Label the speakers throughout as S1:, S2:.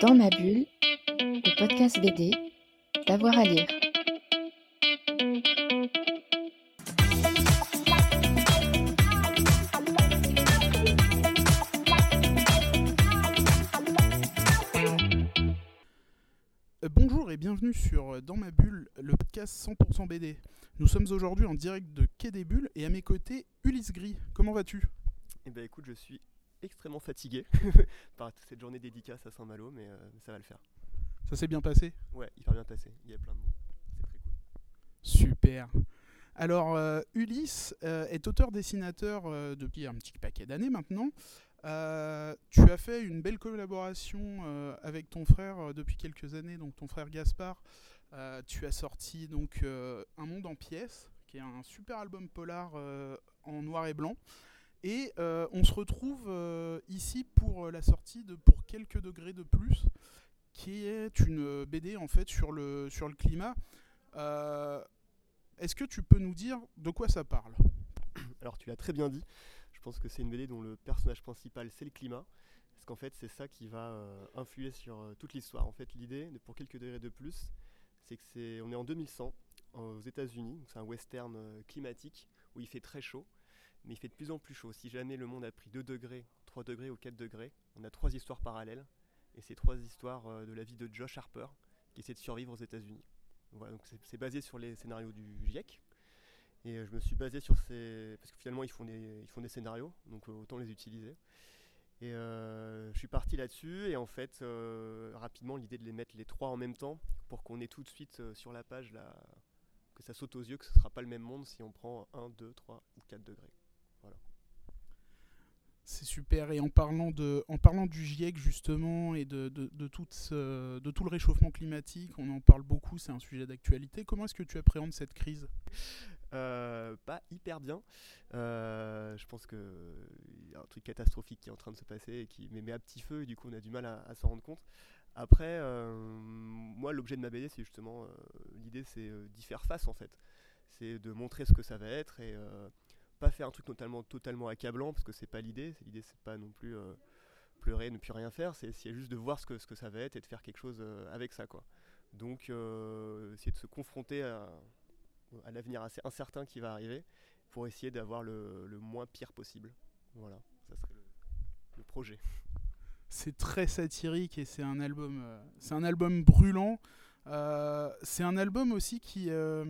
S1: Dans ma bulle, le podcast BD, d'avoir à lire.
S2: Euh, Bonjour et bienvenue sur euh, Dans ma bulle, le podcast 100% BD. Nous sommes aujourd'hui en direct de Quai des Bulles et à mes côtés, Ulysse Gris. Comment vas-tu?
S3: Eh ben écoute, je suis extrêmement fatigué par toute cette journée dédicace à Saint-Malo, mais euh, ça va le faire.
S2: Ça s'est bien passé?
S3: Ouais, hyper bien passé. Il y a plein de monde. C'est très cool.
S2: Super. Alors, euh, Ulysse euh, est auteur-dessinateur depuis un petit paquet d'années maintenant. Tu as fait une belle collaboration avec ton frère depuis quelques années, donc ton frère Gaspard. Tu as sorti donc Un monde en pièces, qui est un super album polar en noir et blanc. Et euh, on se retrouve euh, ici pour euh, la sortie de Pour quelques degrés de plus, qui est une BD en fait sur le, sur le climat. Est-ce que tu peux nous dire de quoi ça parle?
S3: Alors tu l'as très bien dit. Je pense que c'est une BD dont le personnage principal c'est le climat. Parce qu'en fait c'est ça qui va influer sur toute l'histoire. En fait l'idée, de- pour quelques degrés de plus, c'est que c'est, on est en 2100 aux États-Unis. C'est un western climatique où il fait très chaud. Mais il fait de plus en plus chaud. Si jamais le monde a pris 2 degrés, 3 degrés ou 4 degrés, on a trois histoires parallèles. Et c'est trois histoires euh, de la vie de Josh Harper qui essaie de survivre aux États-Unis. Voilà, donc c'est, basé sur les scénarios du GIEC. Et euh, je me suis basé sur ces. Parce que finalement, ils font des, ils font des scénarios, donc euh, autant les utiliser. Et je suis parti là-dessus, et en fait, rapidement, l'idée de les mettre les trois en même temps, pour qu'on ait tout de suite sur la page, là, que ça saute aux yeux, que ce ne sera pas le même monde si on prend 1, 2, 3 ou 4 degrés.
S2: C'est super. Et en parlant, de, parlant du GIEC justement et de, tout le réchauffement climatique, on en parle beaucoup, c'est un sujet d'actualité. Comment est-ce que tu appréhendes cette crise?
S3: Euh, pas hyper bien. Euh, je pense qu'il y a un truc catastrophique qui est en train de se passer et qui met, à petit feu et du coup on a du mal à, s'en rendre compte. Après, euh, moi l'objet de ma BD c'est justement, l'idée c'est d'y faire face en fait. C'est de montrer ce que ça va être et pas faire un truc totalement, totalement accablant parce que c'est pas l'idée. L'idée c'est pas non plus euh, pleurer, ne plus rien faire, c'est essayer juste de voir ce que, ce que ça va être et de faire quelque chose euh, avec ça quoi. Donc euh, essayer de se confronter à, à l'avenir assez incertain qui va arriver pour essayer d'avoir le, le moins pire possible. Voilà, ça serait le, le projet.
S2: C'est très satirique et c'est un album, euh, c'est un album brûlant. Euh, c'est un album aussi qui, euh,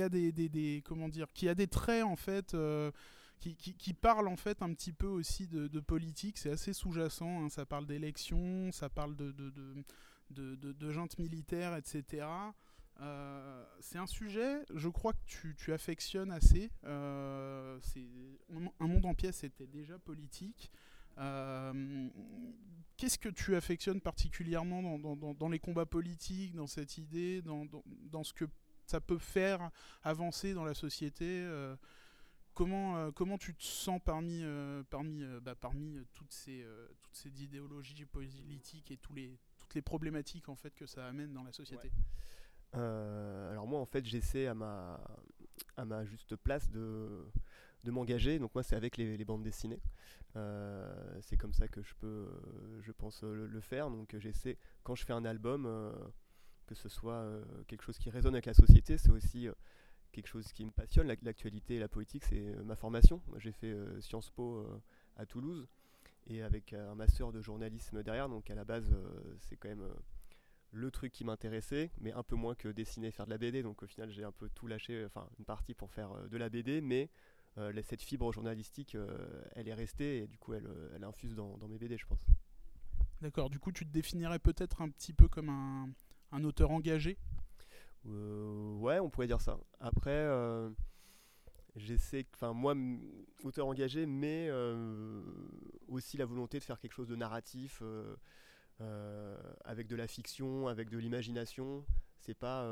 S2: a des, comment dire, qui a des traits en fait, euh, qui, qui, parle en fait un petit peu aussi de, politique. C'est assez sous-jacent. hein. Ça parle d'élections, ça parle de de, de, junte militaire, etc. C'est un sujet, je crois que tu, tu affectionnes assez. Un monde en pièces était déjà politique. Euh, Qu'est-ce que tu affectionnes particulièrement dans, les combats politiques, dans cette idée, dans, ce que ça peut faire avancer dans la société euh, comment, euh, comment tu te sens parmi, bah, toutes, ces, idéologies politiques et toutes les problématiques en fait, que ça amène dans la société?
S3: Alors moi en fait j'essaie à ma juste place de, de m'engager. Donc moi c'est avec les, bandes dessinées. Euh, c'est comme ça que je peux, euh, je pense, euh, le, le faire. Donc j'essaie, quand je fais un album, que ce soit quelque chose qui résonne avec la société, c'est aussi quelque chose qui me passionne. L'ac- L'actualité et la politique, c'est ma formation. J'ai fait Sciences Po à Toulouse et avec un master de journalisme derrière. Donc à la base, c'est quand même le truc qui m'intéressait, mais un peu moins que dessiner, faire de la BD. Donc au final, j'ai un peu tout lâché, enfin une partie pour faire de la BD, mais euh, cette fibre journalistique, euh, elle est restée et du coup, elle, euh, elle infuse dans, dans mes BD, je pense.
S2: D'accord, du coup tu te définirais peut-être un petit peu comme un, un auteur engagé?
S3: Ouais, on pourrait dire ça. Après, j'essaie, enfin moi, auteur engagé, mais euh, aussi la volonté de faire quelque chose de narratif, euh, euh, avec de la fiction, avec de l'imagination. C'est pas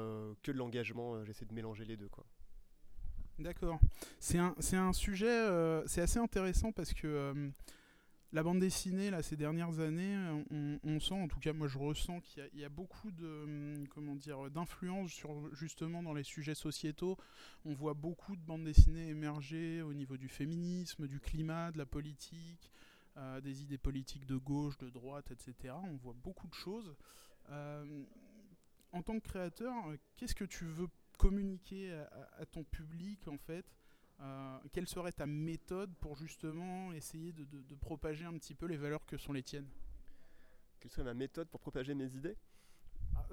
S3: que de l'engagement. J'essaie de mélanger les deux, quoi.
S2: D'accord. C'est un, un sujet, euh, c'est assez intéressant parce que euh, la bande dessinée, là, ces dernières années, euh, on, sent, en tout cas moi je ressens qu'il y a- beaucoup hum, comment dire, d'influence sur justement dans les sujets sociétaux. On voit beaucoup de bandes dessinées émerger au niveau du féminisme, du climat, de la politique. des idées politiques de gauche, de droite, etc. On voit beaucoup de choses. en tant que créateur, qu'est-ce que tu veux communiquer à, ton public en fait quelle serait ta méthode pour justement essayer de, de, propager un petit peu les valeurs que sont les tiennes?
S3: Quelle serait ma méthode pour propager mes idées?
S2: Ah,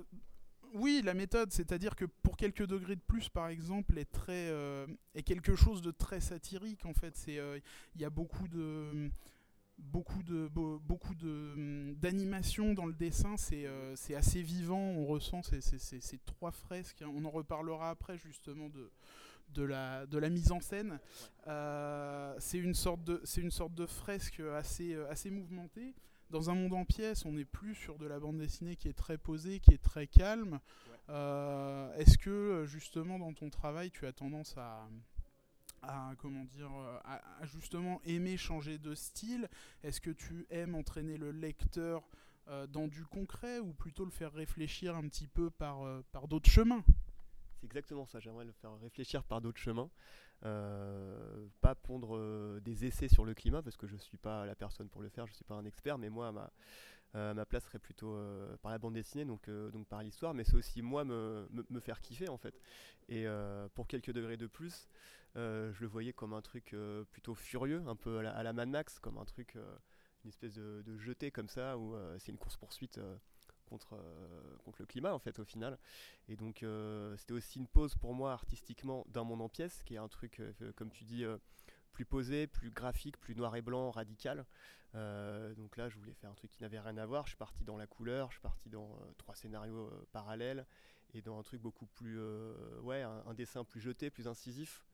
S2: oui, la méthode, c'est-à-dire que pour quelques degrés de plus, par exemple, est très euh, est quelque chose de très satirique. En fait, c'est euh, il y a beaucoup de beaucoup de beaucoup de hum, d'animation dans le dessin. C'est euh, c'est assez vivant. On ressent ces, ces, trois fresques. On en reparlera après justement de de la, de la mise en scène. c'est une sorte de c'est une sorte de fresque assez assez mouvementée dans un monde en pièces, on n'est plus sur de la bande dessinée qui est très posée, qui est très calme. Euh, est-ce que justement dans ton travail, tu as tendance à, comment dire, à, justement aimer changer de style Est-ce que tu aimes entraîner le lecteur euh, dans du concret ou plutôt le faire réfléchir un petit peu par, euh, par d'autres chemins?
S3: C'est exactement ça. J'aimerais le faire réfléchir par d'autres chemins. Euh, pas pondre euh, des essais sur le climat parce que je suis pas la personne pour le faire, je suis pas un expert, mais moi ma, euh, ma place serait plutôt par la bande dessinée, donc, donc par l'histoire, mais c'est aussi moi me, me, faire kiffer en fait. Et pour quelques degrés de plus, je le voyais comme un truc plutôt furieux, un peu à la, Mad Max, comme un truc, une espèce de, de jeté comme ça, où c'est une course poursuite contre, euh, contre le climat en fait au final. Et donc euh, c'était aussi une pause pour moi artistiquement d'un monde en pièces, qui est un truc, euh, comme tu dis, plus posé, plus graphique, plus noir et blanc, radical. donc là, je voulais faire un truc qui n'avait rien à voir. Je suis parti dans la couleur, je suis parti dans trois scénarios parallèles et dans un truc beaucoup plus, ouais, un, dessin plus jeté, plus incisif.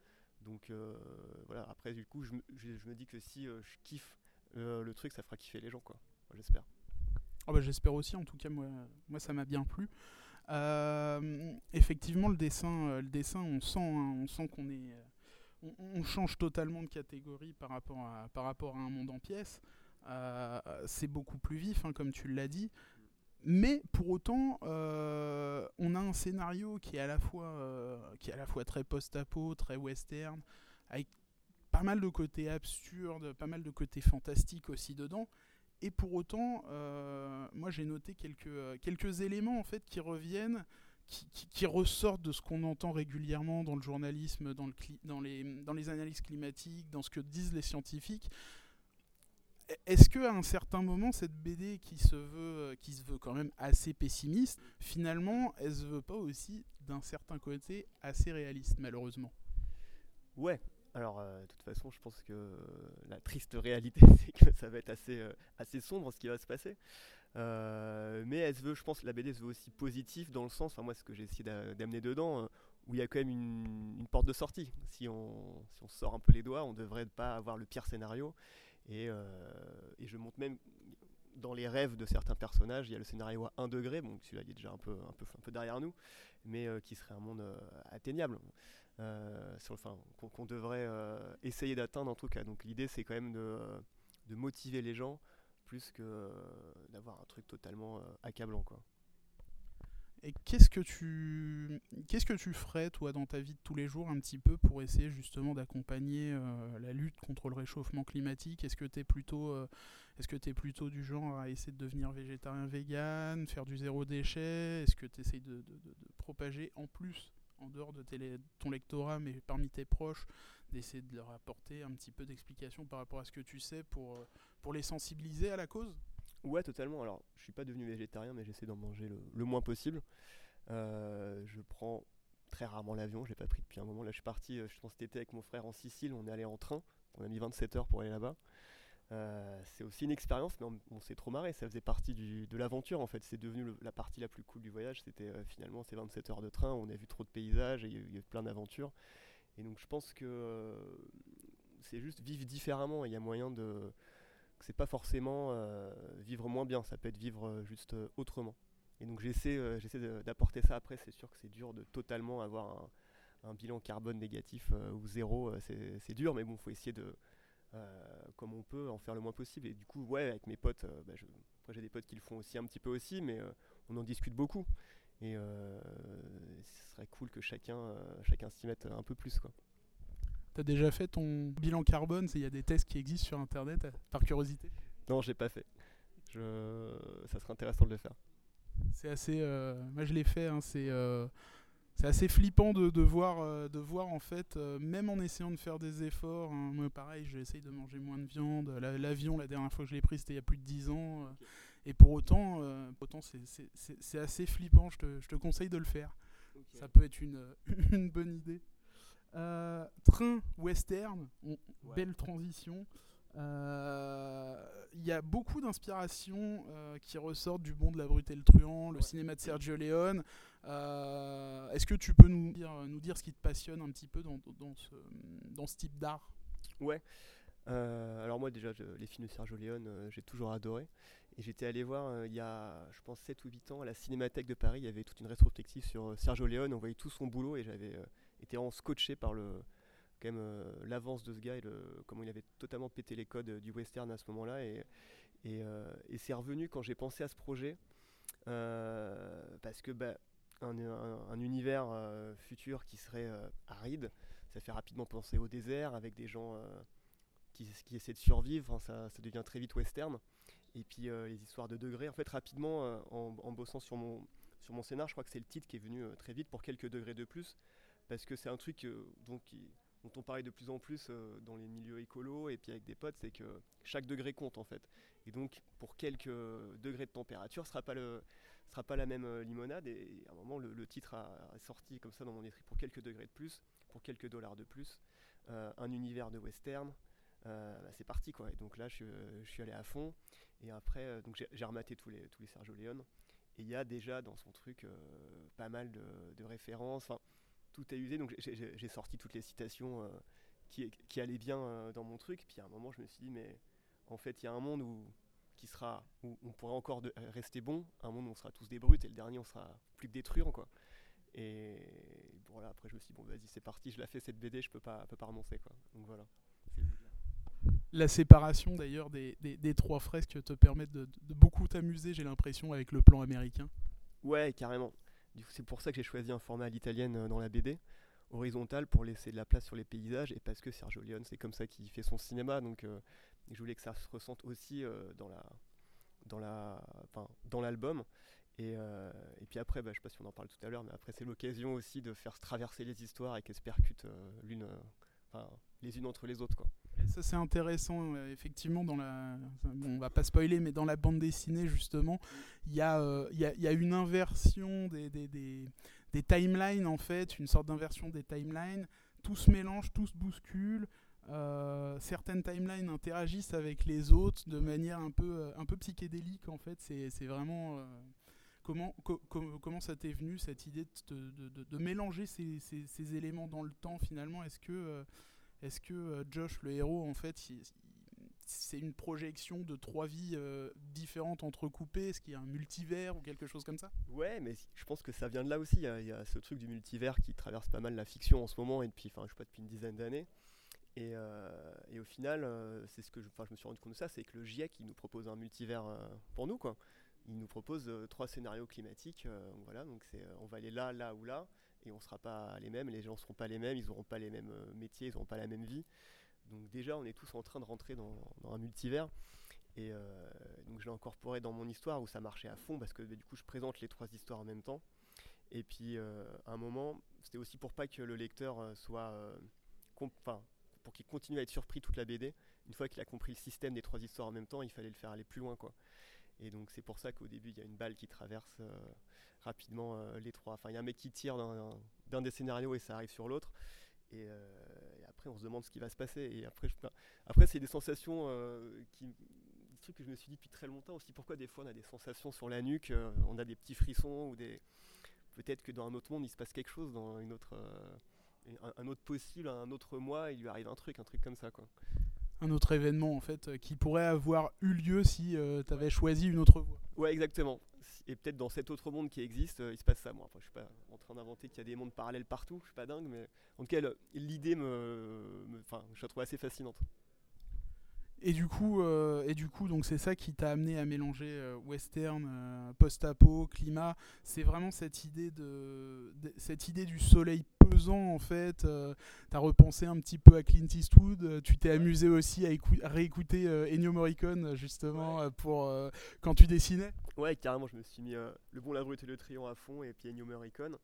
S3: Donc voilà. Après, du coup, je, me dis que si je kiffe le truc, ça fera kiffer les gens, quoi. J'espère.
S2: Oh bah, j'espère aussi, en tout cas, moi, moi ça m'a bien plu. Euh, effectivement, le dessin, euh, le dessin, on sent, hein, on sent qu'on est, euh, on, change totalement de catégorie par rapport à, un monde en pièces. c'est beaucoup plus vif, hein, comme tu l'as dit. Mais pour autant, on a un scénario qui est à la fois, qui est à la fois très post-apo, très western, avec pas mal de côtés absurdes, pas mal de côtés fantastiques aussi dedans. Et pour autant, euh, moi j'ai noté quelques, euh, quelques éléments en fait qui reviennent, qui, qui, ressortent de ce qu'on entend régulièrement dans le journalisme, dans, le dans, les, analyses climatiques, dans ce que disent les scientifiques. Est-ce qu'à un certain moment, cette BD qui se, veut, euh, qui se veut quand même assez pessimiste, finalement, elle se veut pas aussi d'un certain côté assez réaliste, malheureusement?
S3: Ouais, alors, euh, de toute façon, je pense que la triste réalité, c'est que ça va être euh, assez sombre ce qui va se passer. Euh, mais elle se veut, je pense, la BD se veut aussi positive dans le sens, enfin moi, ce que j'ai essayé d'amener dedans, où il y a quand même une, porte de sortie. Si on, sort un peu les doigts, on devrait pas avoir le pire scénario. Et, et je montre même dans les rêves de certains personnages, il y a le scénario à 1 degré, bon celui-là il est déjà un peu, un peu, un peu derrière nous, mais qui serait un monde atteignable. Euh, enfin, qu'on devrait euh, essayer d'atteindre en tout cas. Donc l'idée c'est quand même de, motiver les gens plus que euh, d'avoir un truc totalement accablant quoi.
S2: Et qu'est-ce que tu qu'est-ce que tu ferais toi dans ta vie de tous les jours un petit peu pour essayer justement d'accompagner la lutte contre le réchauffement climatique? Est-ce que tu es plutôt est-ce que plutôt du genre à essayer de devenir végétarien vegan, faire du zéro déchet? Est-ce que tu essayes de, propager en plus en dehors de ton lectorat, mais parmi tes proches, d'essayer de leur apporter un petit peu d'explication par rapport à ce que tu sais pour, euh, pour les sensibiliser à la cause?
S3: Ouais, totalement. Alors, je suis pas devenu végétarien, mais j'essaie d'en manger le, moins possible. Euh, je prends très rarement l'avion, je l'ai pas pris depuis un moment. Là, je suis parti, euh, je pense cet été avec mon frère en Sicile, on est allé en train, on a mis 27 heures pour aller là-bas. C'est aussi une expérience, mais on, s'est trop marré. Ça faisait partie de l'aventure en fait. C'est devenu la partie la plus cool du voyage. C'était finalement ces 27 heures de train. On a vu trop de paysages et il y, a eu plein d'aventures. Et donc je pense que euh, c'est juste vivre différemment. Il y a moyen de. C'est pas forcément vivre moins bien. Ça peut être vivre juste autrement. Et donc j'essaie, d'apporter ça après. C'est sûr que c'est dur de totalement avoir un, bilan carbone négatif ou zéro. c'est dur, mais bon, faut essayer de euh, comme on peut en faire le moins possible. Et du coup, ouais, avec mes potes, euh, bah, j'ai des potes qui le font aussi un petit peu aussi, mais euh, on en discute beaucoup. Et ce serait cool que chacun, chacun s'y mette un peu plus. Quoi.
S2: T'as déjà fait ton bilan carbone? Il y a des tests qui existent sur Internet, par curiosité?
S3: Non, j'ai pas fait. Je... Ça serait intéressant de le faire.
S2: C'est assez. moi, je l'ai fait. Hein, c'est c'est assez flippant de, de voir, euh, de voir en fait, euh, même en essayant de faire des efforts, hein, moi pareil, j'essaye de manger moins de viande. L'avion, la, dernière fois que je l'ai pris, c'était il y a plus de 10 ans. Euh, et pour autant, autant c'est assez flippant, je te, je te, conseille de le faire. Ça peut être une, une bonne idée. train western, belle transition. Il y a beaucoup d'inspirations qui ressortent du Bon de la Brute et le Truand, le cinéma de Sergio Leone. Euh, est-ce que tu peux nous dire, nous dire ce qui te passionne un petit peu dans, dans, ce, dans ce type d'art?
S3: Ouais. Euh, alors moi déjà, les films de Sergio Leone, euh, j'ai toujours adoré. J'étais allé voir il y a, je pense, 7 ou 8 ans à la Cinémathèque de Paris, il y avait toute une rétrospective sur Sergio Leone, on voyait tout son boulot et j'avais été vraiment scotché par le, quand même l'avance de ce gars et le, comment il avait totalement pété les codes du western à ce moment-là. Et, c'est revenu quand j'ai pensé à ce projet. parce que bah, un, univers euh, futur qui serait euh, aride. Ça fait rapidement penser au désert avec des gens euh, qui, essaient de survivre. ça, devient très vite western. Et puis les histoires de degrés. En fait, rapidement, en, bossant sur mon, sur mon scénar, je crois que c'est le titre qui est venu très vite pour quelques degrés de plus. Parce que c'est un truc dont on parlait de plus en plus dans les milieux écolos et puis avec des potes, c'est que chaque degré compte en fait. Et donc pour quelques degrés de température, ce sera pas le, sera pas la même euh, limonade. Et, à un moment, le, titre a, sorti comme ça dans mon esprit pour quelques degrés de plus, pour quelques dollars de plus, euh, un univers de western. Euh, bah, c'est parti quoi. Et donc là, je, suis allé à fond. Et après, donc j'ai rematé tous les, tous les Sergio Leone. Et il y a déjà dans son truc pas mal de, références. Enfin, tout est usé. Donc j'ai sorti toutes les citations qui, qui, allaient bien dans mon truc. Puis à un moment, je me suis dit, mais en fait, il y a un monde où qui sera où on pourrait encore euh, rester bon, un monde où on sera tous des brutes et le dernier on sera plus que des truands quoi. Et voilà, après je me suis dit bon vas-y c'est parti, je la fais cette BD, je peux pas, peux pas renoncer quoi. Donc voilà.
S2: La séparation d'ailleurs des, trois fresques te permet de, beaucoup t'amuser, j'ai l'impression, avec le plan américain.
S3: Ouais, carrément. C'est pour ça que j'ai choisi un format à l'italienne euh, dans la BD, horizontal pour laisser de la place sur les paysages et parce que Sergio Leone, c'est comme ça qu'il fait son cinéma. Donc euh, je voulais que ça se ressente aussi euh, dans la dans la dans l'album et, puis après bah, je sais pas si on en parle tout à l'heure mais après c'est l'occasion aussi de faire traverser les histoires et qu'elles se percutent l'une les unes entre les autres.
S2: Ça c'est intéressant effectivement dans la on va pas spoiler mais dans la bande dessinée justement il y, a, y, a, y a une inversion des, des, des, timelines en fait une sorte d'inversion des timelines. Tout se mélange tout se bouscule. Euh, certaines timelines interagissent avec les autres de manière un peu, euh, un peu psychédélique en fait. C'est vraiment euh, comment, comment ça t'est venu cette idée de, de, de, mélanger ces, ces, ces, éléments dans le temps finalement? Est-ce que, est-ce que Josh le héros en fait c'est une projection de trois vies différentes entrecoupées? Est-ce qu'il y a un multivers ou quelque chose comme ça?
S3: Ouais, mais je pense que ça vient de là aussi. Il y, a, ce truc du multivers qui traverse pas mal la fiction en ce moment et depuis, sais pas, depuis une dizaine d'années. Euh, et, au final, euh, ce que je, je me suis rendu compte de ça, c'est que le GIEC il nous propose un multivers euh, pour nous quoi. Il nous propose trois scénarios climatiques, voilà, donc on va aller là, là ou là, et on sera pas les mêmes, les gens seront pas les mêmes, ils auront pas les mêmes métiers, ils n'auront pas la même vie. Donc déjà, on est tous en train de rentrer dans, un multivers. Et donc je l'ai incorporé dans mon histoire où ça marchait à fond parce que bah, du coup je présente les trois histoires en même temps. Et puis à un moment, c'était aussi pour pas que le lecteur soit, enfin pour qu'il continue à être surpris toute la BD. Une fois qu'il a compris le système des trois histoires en même temps, il fallait le faire aller plus loin, quoi. Et donc c'est pour ça qu'au début il y a une balle qui traverse euh, rapidement euh, les trois. Enfin il y a un mec qui tire d'un des scénarios et ça arrive sur l'autre. Et, euh, après on se demande ce qui va se passer. Et après, après c'est des sensations qui, des trucs que je me suis dit depuis très longtemps aussi. Pourquoi des fois on a des sensations sur la nuque, on a des petits frissons ou des peut-être que dans un autre monde il se passe quelque chose dans une autre un, autre possible, un autre mois, il lui arrive un truc, un truc comme ça quoi.
S2: Un autre événement en fait euh, qui pourrait avoir eu lieu si euh, tu avais choisi une autre voie.
S3: Ouais, exactement. Et peut-être dans cet autre monde qui existe, euh, il se passe ça. Moi, enfin, je suis pas en train d'inventer qu'il y a des mondes parallèles partout. Je suis pas dingue, mais en tout cas, l'idée me, enfin, je la trouve assez fascinante.
S2: Et du coup, euh, et du coup, donc c'est ça qui t'a amené à mélanger euh, western, euh, post-apo, climat. C'est vraiment cette idée de, de- cette idée du soleil pesant en fait. Euh, T'as repensé un petit peu à Clint Eastwood. Tu t'es amusé aussi à, à réécouter Ennio Morricone justement pour quand tu dessinais.
S3: Ouais, carrément, je me suis mis le bon, la brute et le trion à fond, et puis Ennio Morricone,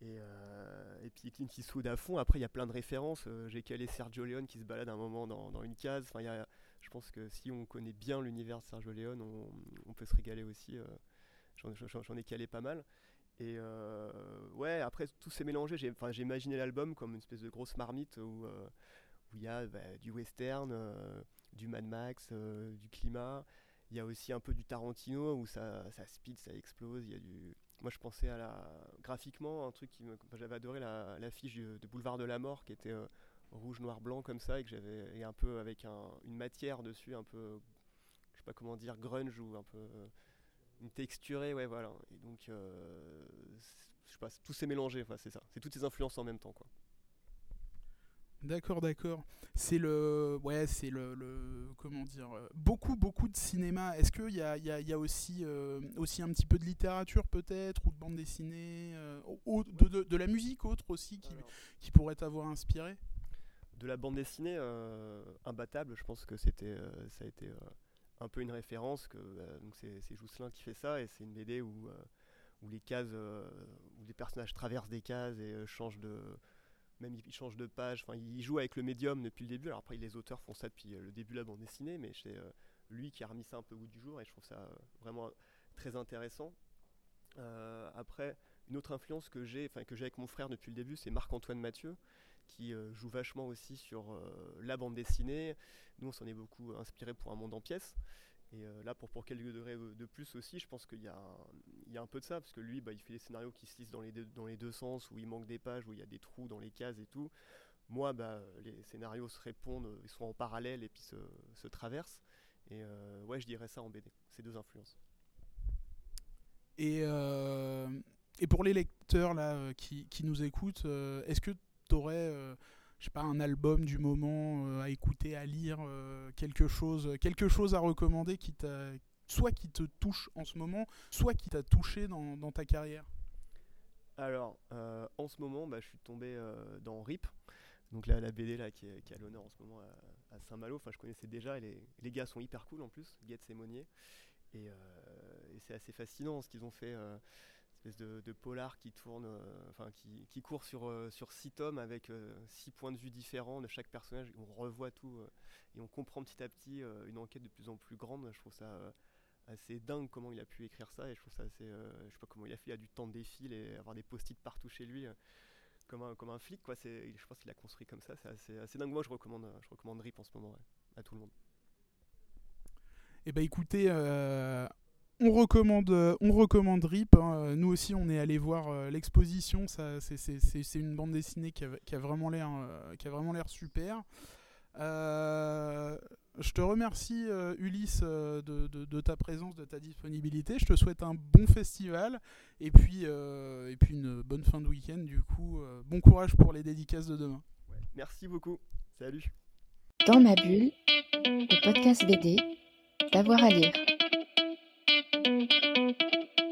S3: et, euh, et puis Clint Eastwood à fond. Après, il y a plein de références. euh, J'ai calé Sergio Leone qui se balade un moment dans, dans une case. Enfin, il y a- je pense que si on connaît bien l'univers de Sergio Leone, on, peut se régaler aussi. euh, J'en ai calé pas mal. Et euh, ouais, après, tout s'est mélangé. J'ai imaginé l'album comme une espèce de grosse marmite où euh, il y a bah, du western, du Mad Max, du climat. Il y a aussi un peu du Tarantino où ça, ça speed, ça explose. Moi, je pensais à la graphiquement un truc qui me... j'avais adoré la- l'affiche de Boulevard de la Mort qui était rouge, noir, blanc comme ça et que j'avais et un peu avec un- une matière dessus, un peu, je sais pas comment dire, grunge ou un peu euh, une texturée, ouais, voilà. Et donc, euh, je sais pas, tout s'est mélangé. Enfin, c'est ça. C'est toutes ces influences en même temps, quoi.
S2: D'accord, d'accord. C'est le, ouais, c'est le, le- comment dire, euh, beaucoup, beaucoup de cinéma. Est-ce qu'il y a, il y a- il y a aussi, euh, aussi un petit peu de littérature peut-être ou de bande dessinée, euh, au- de, de- de la musique autre aussi qui,
S3: Alors,
S2: qui pourrait t'avoir inspiré?
S3: De la bande dessinée euh, imbattable je pense que c'était euh, ça a été euh, un peu une référence c'est c'est qui fait ça et c'est une BD où les cases où personnages traversent des cases et changent de même ils changent de page enfin ils jouent avec le médium depuis le début. Alors après les auteurs font ça depuis le début de la bande dessinée mais c'est lui qui a remis ça un peu au goût du jour et je trouve ça vraiment très intéressant. Après une autre influence que j'ai enfin que j'ai avec mon frère depuis le début c'est Marc-Antoine Mathieu qui euh, joue vachement aussi sur euh, la bande dessinée. Nous, on s'en est beaucoup inspiré pour un monde en pièces. Et euh, là, pour, pour quelques degrés de plus aussi, je pense qu'il y, y a un peu de ça, parce que lui, bah, il fait des scénarios qui se lisent dans les, deux, dans les deux sens, où il manque des pages, où il y a des trous dans les cases et tout. Moi, bah, les scénarios se répondent, ils sont en parallèle et puis se, se traversent. Et euh, ouais, je dirais ça en BD, ces deux influences.
S2: Et, et pour les lecteurs là, qui, qui nous écoutent, est-ce que tu aurais je sais pas, un album du moment euh, à écouter, à lire, euh, quelque, chose, quelque chose à recommander qui t'a soit qui te touche en ce moment, soit qui t'a touché dans, dans ta carrière?
S3: Alors, euh, en ce moment, bah, je suis tombé euh, dans RIP, donc la, la BD là, qui, est, à l'honneur en ce moment à, Saint-Malo. Enfin, je connaissais déjà et les, les gars sont hyper cool en plus, Guette et Monnier. Et, euh, c'est assez fascinant ce qu'ils ont fait, euh, de, polar qui tourne, euh, enfin qui, qui court sur, euh, sur six tomes avec euh, six points de vue différents de chaque personnage. On revoit tout et on comprend petit à petit une enquête de plus en plus grande. Je trouve ça assez dingue comment il a pu écrire ça et je trouve ça assez, je sais pas comment il a fait, il a du temps de défil et avoir des post-it partout chez lui. comme un, comme un flic, quoi. Je pense qu'il a construit comme ça. C'est assez, dingue. Moi, je recommande, je recommande RIP en ce moment à tout le monde.
S2: Eh ben écoutez, euh, on recommande, euh, on recommande RIP. hein. Nous aussi, on est allé voir euh, l'exposition. Ça, c'est, une bande dessinée qui a, qui a vraiment l'air, euh, qui a vraiment l'air super. Euh, je te remercie, euh, Ulysse, euh, de, de- de ta présence, de ta disponibilité. Je te souhaite un bon festival et puis, euh, et puis une bonne fin de week-end. Du coup, euh, bon courage pour les dédicaces de demain.
S3: Ouais. Merci beaucoup. Salut.
S1: Dans ma bulle, le podcast BD, d'avoir à lire. Thank you.